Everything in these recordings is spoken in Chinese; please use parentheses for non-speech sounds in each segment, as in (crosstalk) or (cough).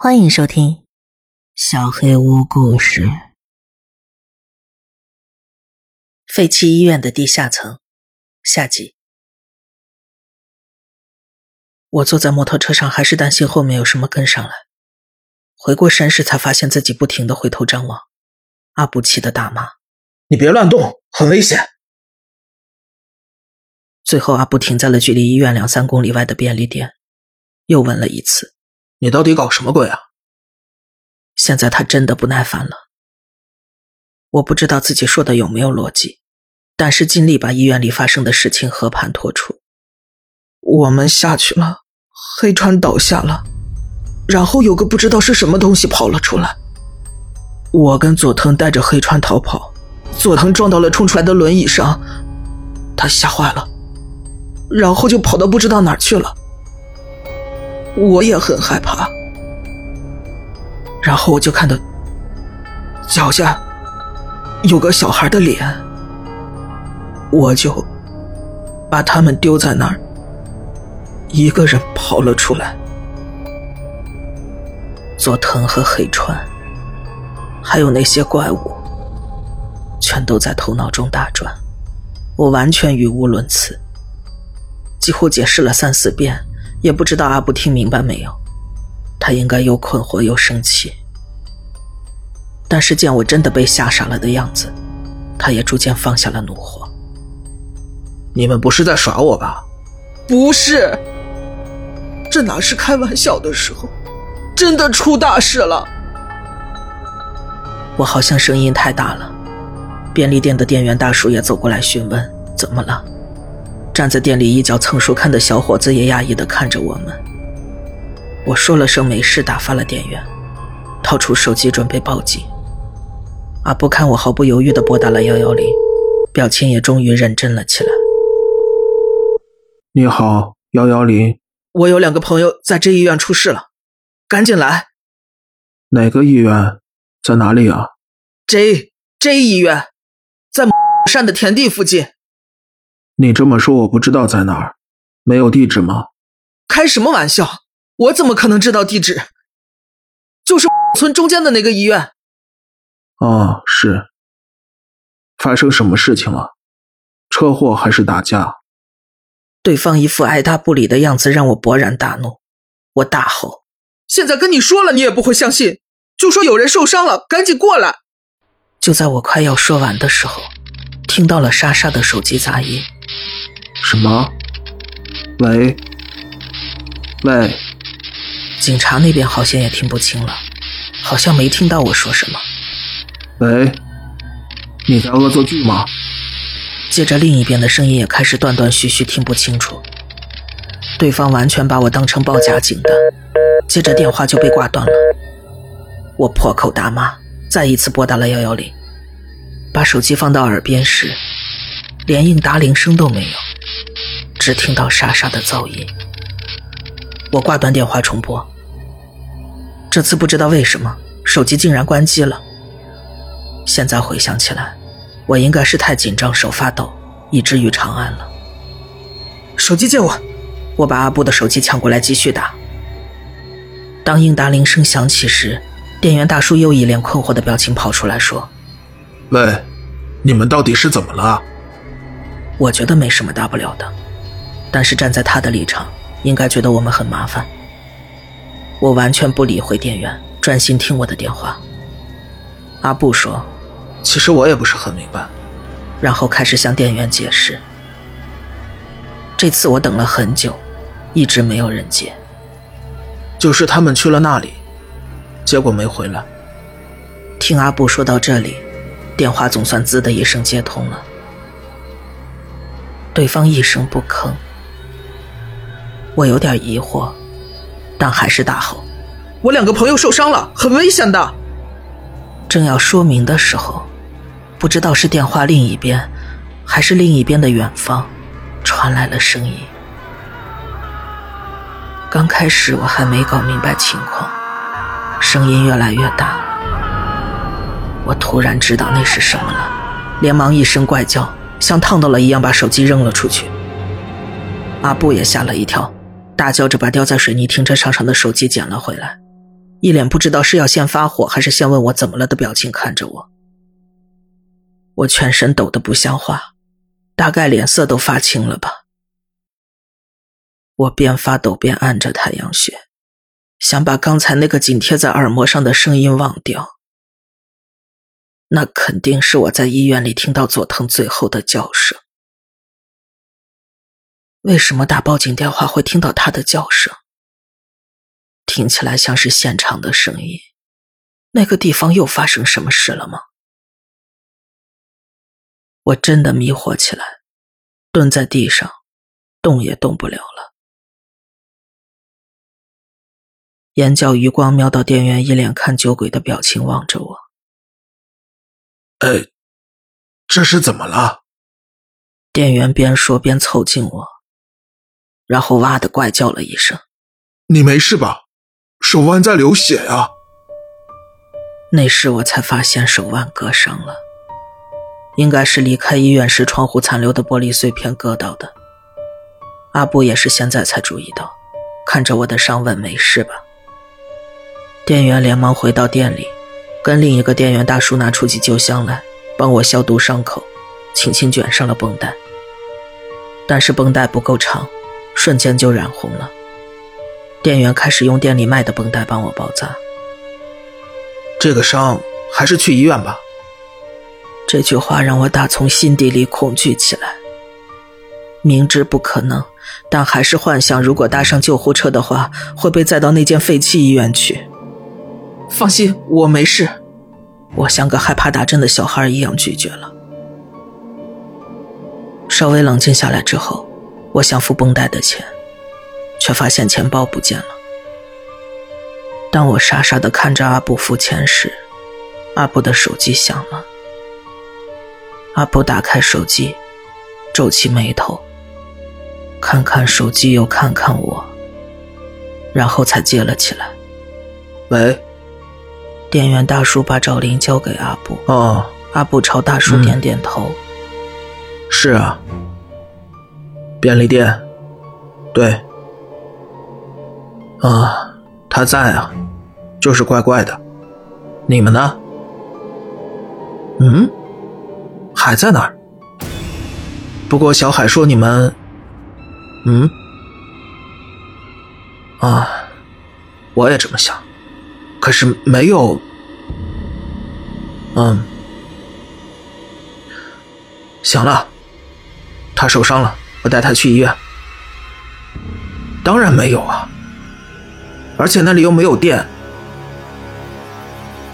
欢迎收听《小黑屋故事》。废弃医院的地下层，下集。我坐在摩托车上，还是担心后面有什么跟上来。回过神时，才发现自己不停的回头张望。阿布气的大骂：“你别乱动，很危险！”最后，阿布停在了距离医院两三公里外的便利店，又问了一次。你到底搞什么鬼啊？现在他真的不耐烦了。我不知道自己说的有没有逻辑，但是尽力把医院里发生的事情和盘托出。我们下去了，黑川倒下了，然后有个不知道是什么东西跑了出来。我跟佐藤带着黑川逃跑，佐藤撞到了冲出来的轮椅上，他吓坏了，然后就跑到不知道哪儿去了。我也很害怕，然后我就看到脚下有个小孩的脸，我就把他们丢在那儿，一个人跑了出来。佐藤和黑川，还有那些怪物，全都在头脑中打转，我完全语无伦次，几乎解释了三四遍。也不知道阿布听明白没有，他应该又困惑又生气。但是见我真的被吓傻了的样子，他也逐渐放下了怒火。你们不是在耍我吧？不是，这哪是开玩笑的时候，真的出大事了。我好像声音太大了，便利店的店员大叔也走过来询问怎么了。站在店里一角蹭书看的小伙子也讶异的看着我们。我说了声没事，打发了店员，掏出手机准备报警。阿布看我毫不犹豫的拨打了幺幺零，表情也终于认真了起来。你好，幺幺零，我有两个朋友在这医院出事了，赶紧来。哪个医院？在哪里啊？J J 医院，在 (laughs) 山的田地附近。你这么说，我不知道在哪儿，没有地址吗？开什么玩笑！我怎么可能知道地址？就是村中间的那个医院。哦，是。发生什么事情了？车祸还是打架？对方一副爱答不理的样子，让我勃然大怒。我大吼：“现在跟你说了，你也不会相信。就说有人受伤了，赶紧过来！”就在我快要说完的时候，听到了莎莎的手机杂音。什么？喂，喂，警察那边好像也听不清了，好像没听到我说什么。喂，你在恶作剧吗？接着另一边的声音也开始断断续续，听不清楚。对方完全把我当成报假警的，接着电话就被挂断了。我破口大骂，再一次拨打了幺幺零，把手机放到耳边时，连应答铃声都没有。只听到沙沙的噪音，我挂断电话重拨。这次不知道为什么手机竟然关机了。现在回想起来，我应该是太紧张，手发抖，以至于长按了。手机借我，我把阿布的手机抢过来继续打。当应答铃声响起时，店员大叔又一脸困惑的表情跑出来说：“喂，你们到底是怎么了？”我觉得没什么大不了的。但是站在他的立场，应该觉得我们很麻烦。我完全不理会店员，专心听我的电话。阿布说：“其实我也不是很明白。”然后开始向店员解释。这次我等了很久，一直没有人接。就是他们去了那里，结果没回来。听阿布说到这里，电话总算“滋”的一声接通了。对方一声不吭。我有点疑惑，但还是大吼：“我两个朋友受伤了，很危险的。”正要说明的时候，不知道是电话另一边，还是另一边的远方，传来了声音。刚开始我还没搞明白情况，声音越来越大，我突然知道那是什么了，连忙一声怪叫，像烫到了一样，把手机扔了出去。阿布也吓了一跳。大叫着把掉在水泥停车场上的手机捡了回来，一脸不知道是要先发火还是先问我怎么了的表情看着我。我全身抖得不像话，大概脸色都发青了吧。我边发抖边按着太阳穴，想把刚才那个紧贴在耳膜上的声音忘掉。那肯定是我在医院里听到佐藤最后的叫声。为什么打报警电话会听到他的叫声？听起来像是现场的声音。那个地方又发生什么事了吗？我真的迷惑起来，蹲在地上，动也动不了了。眼角余光瞄到店员一脸看酒鬼的表情，望着我。呃，这是怎么了？店员边说边凑近我，然后哇的怪叫了一声：“你没事吧？手腕在流血呀！”那时我才发现手腕割伤了，应该是离开医院时窗户残留的玻璃碎片割到的。阿布也是现在才注意到，看着我的伤问：“没事吧？”店员连忙回到店里。跟另一个店员大叔拿出急救箱来，帮我消毒伤口，轻轻卷上了绷带。但是绷带不够长，瞬间就染红了。店员开始用店里卖的绷带帮我包扎。这个伤还是去医院吧。这句话让我打从心底里恐惧起来。明知不可能，但还是幻想，如果搭上救护车的话，会被载到那间废弃医院去。放心，我没事。我像个害怕打针的小孩一样拒绝了。稍微冷静下来之后，我想付绷带的钱，却发现钱包不见了。当我傻傻的看着阿布付钱时，阿布的手机响了。阿布打开手机，皱起眉头，看看手机又看看我，然后才接了起来：“喂。”店员大叔把找铃交给阿布。哦，阿布朝大叔点点头。是啊，便利店，对。啊，他在啊，就是怪怪的。你们呢？嗯，还在那儿。不过小海说你们，嗯，啊，我也这么想。可是没有，嗯，行了，他受伤了，我带他去医院。当然没有啊，而且那里又没有电。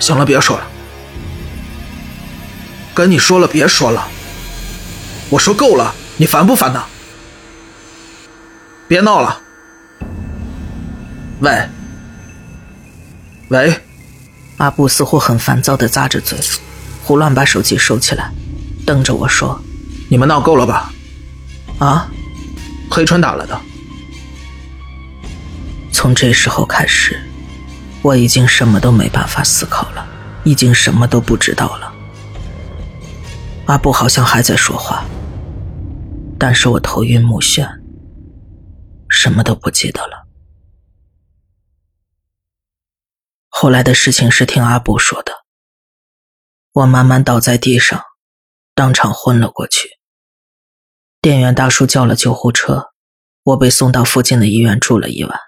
行了，别说了，跟你说了，别说了，我说够了，你烦不烦呢？别闹了，喂。喂，阿布似乎很烦躁的咂着嘴，胡乱把手机收起来，瞪着我说：“你们闹够了吧？”啊，黑川打来的。从这时候开始，我已经什么都没办法思考了，已经什么都不知道了。阿布好像还在说话，但是我头晕目眩，什么都不记得了。后来的事情是听阿布说的。我慢慢倒在地上，当场昏了过去。店员大叔叫了救护车，我被送到附近的医院住了一晚。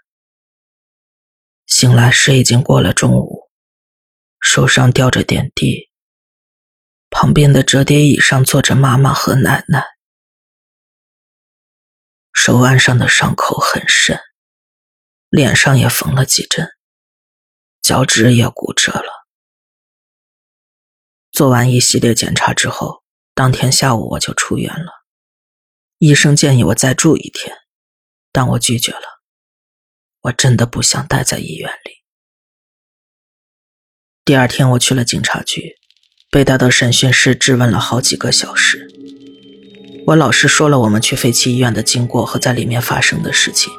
醒来时已经过了中午，手上吊着点滴，旁边的折叠椅上坐着妈妈和奶奶。手腕上的伤口很深，脸上也缝了几针。脚趾也骨折了。做完一系列检查之后，当天下午我就出院了。医生建议我再住一天，但我拒绝了。我真的不想待在医院里。第二天我去了警察局，被带到审讯室质问了好几个小时。我老实说了我们去废弃医院的经过和在里面发生的事情，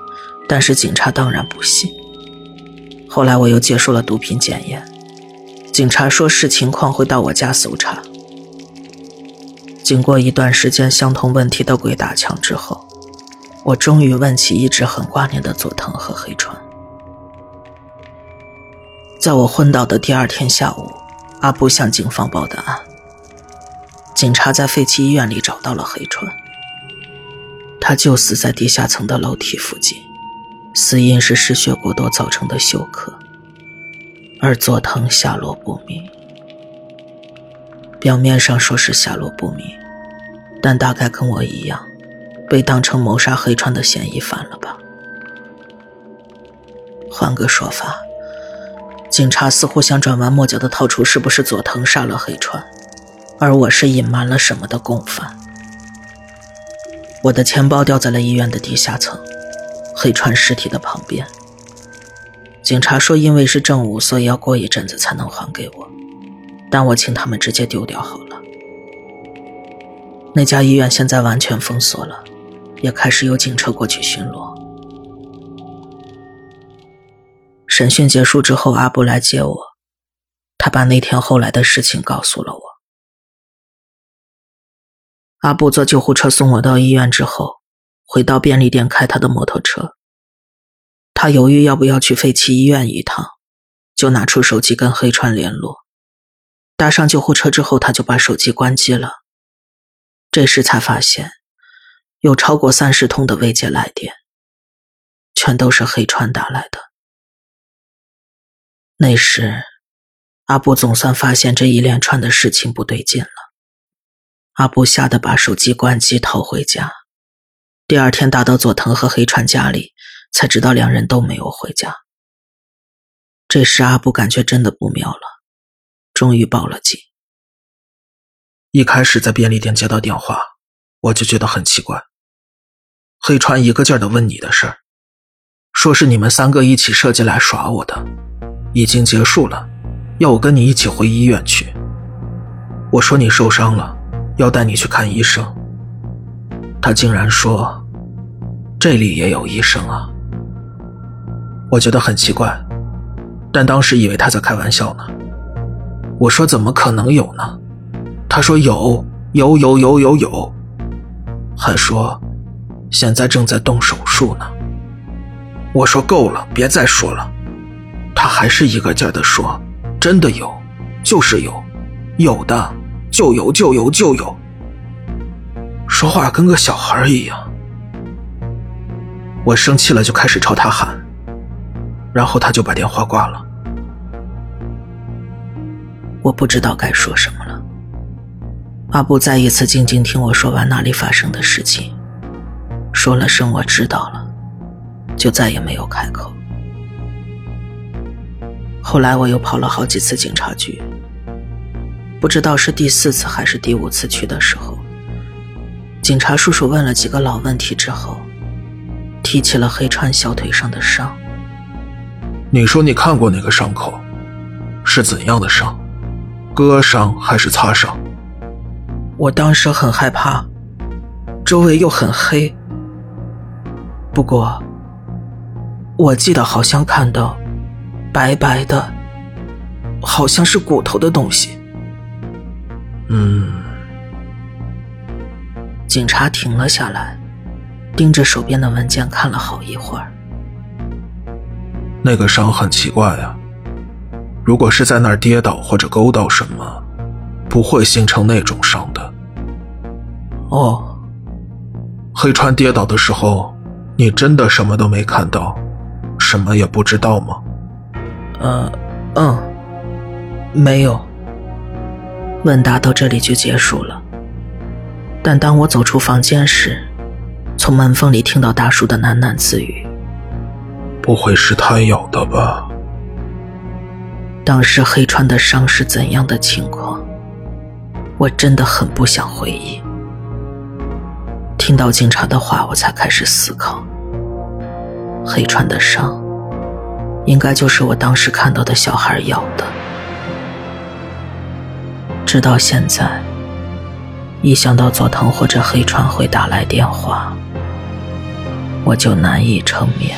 但是警察当然不信。后来我又接受了毒品检验，警察说视情况会到我家搜查。经过一段时间相同问题的鬼打墙之后，我终于问起一直很挂念的佐藤和黑川。在我昏倒的第二天下午，阿布向警方报的案。警察在废弃医院里找到了黑川，他就死在地下层的楼梯附近，死因是失血过多造成的休克，而佐藤下落不明。表面上说是下落不明，但大概跟我一样，被当成谋杀黑川的嫌疑犯了吧？换个说法。警察似乎想转弯抹角的套出是不是佐藤杀了黑川，而我是隐瞒了什么的共犯。我的钱包掉在了医院的地下层，黑川尸体的旁边。警察说因为是证物，所以要过一阵子才能还给我，但我请他们直接丢掉好了。那家医院现在完全封锁了，也开始有警车过去巡逻。审讯结束之后，阿布来接我。他把那天后来的事情告诉了我。阿布坐救护车送我到医院之后，回到便利店开他的摩托车。他犹豫要不要去废弃医院一趟，就拿出手机跟黑川联络。搭上救护车之后，他就把手机关机了。这时才发现，有超过三十通的未接来电，全都是黑川打来的。那时，阿布总算发现这一连串的事情不对劲了。阿布吓得把手机关机，逃回家。第二天打到佐藤和黑川家里，才知道两人都没有回家。这时阿布感觉真的不妙了，终于报了警。一开始在便利店接到电话，我就觉得很奇怪。黑川一个劲儿的问你的事儿，说是你们三个一起设计来耍我的。已经结束了，要我跟你一起回医院去。我说你受伤了，要带你去看医生。他竟然说，这里也有医生啊！我觉得很奇怪，但当时以为他在开玩笑呢。我说怎么可能有呢？他说有有有有有有，还说现在正在动手术呢。我说够了，别再说了。他还是一个劲儿的说：“真的有，就是有，有的就有就有就有。”说话跟个小孩一样。我生气了，就开始朝他喊，然后他就把电话挂了。我不知道该说什么。阿布再一次静静听我说完那里发生的事情，说了声“我知道了”，就再也没有开口。后来我又跑了好几次警察局，不知道是第四次还是第五次去的时候，警察叔叔问了几个老问题之后，提起了黑川小腿上的伤。你说你看过那个伤口，是怎样的伤？割伤还是擦伤？我当时很害怕，周围又很黑。不过，我记得好像看到。白白的，好像是骨头的东西。嗯。警察停了下来，盯着手边的文件看了好一会儿。那个伤很奇怪呀，如果是在那儿跌倒或者勾到什么，不会形成那种伤的。哦，黑川跌倒的时候，你真的什么都没看到，什么也不知道吗？呃，嗯，没有。问答到这里就结束了。但当我走出房间时，从门缝里听到大叔的喃喃自语：“不会是他咬的吧？”当时黑川的伤是怎样的情况？我真的很不想回忆。听到警察的话，我才开始思考：黑川的伤。应该就是我当时看到的小孩咬的。直到现在，一想到佐藤或者黑川会打来电话，我就难以成眠。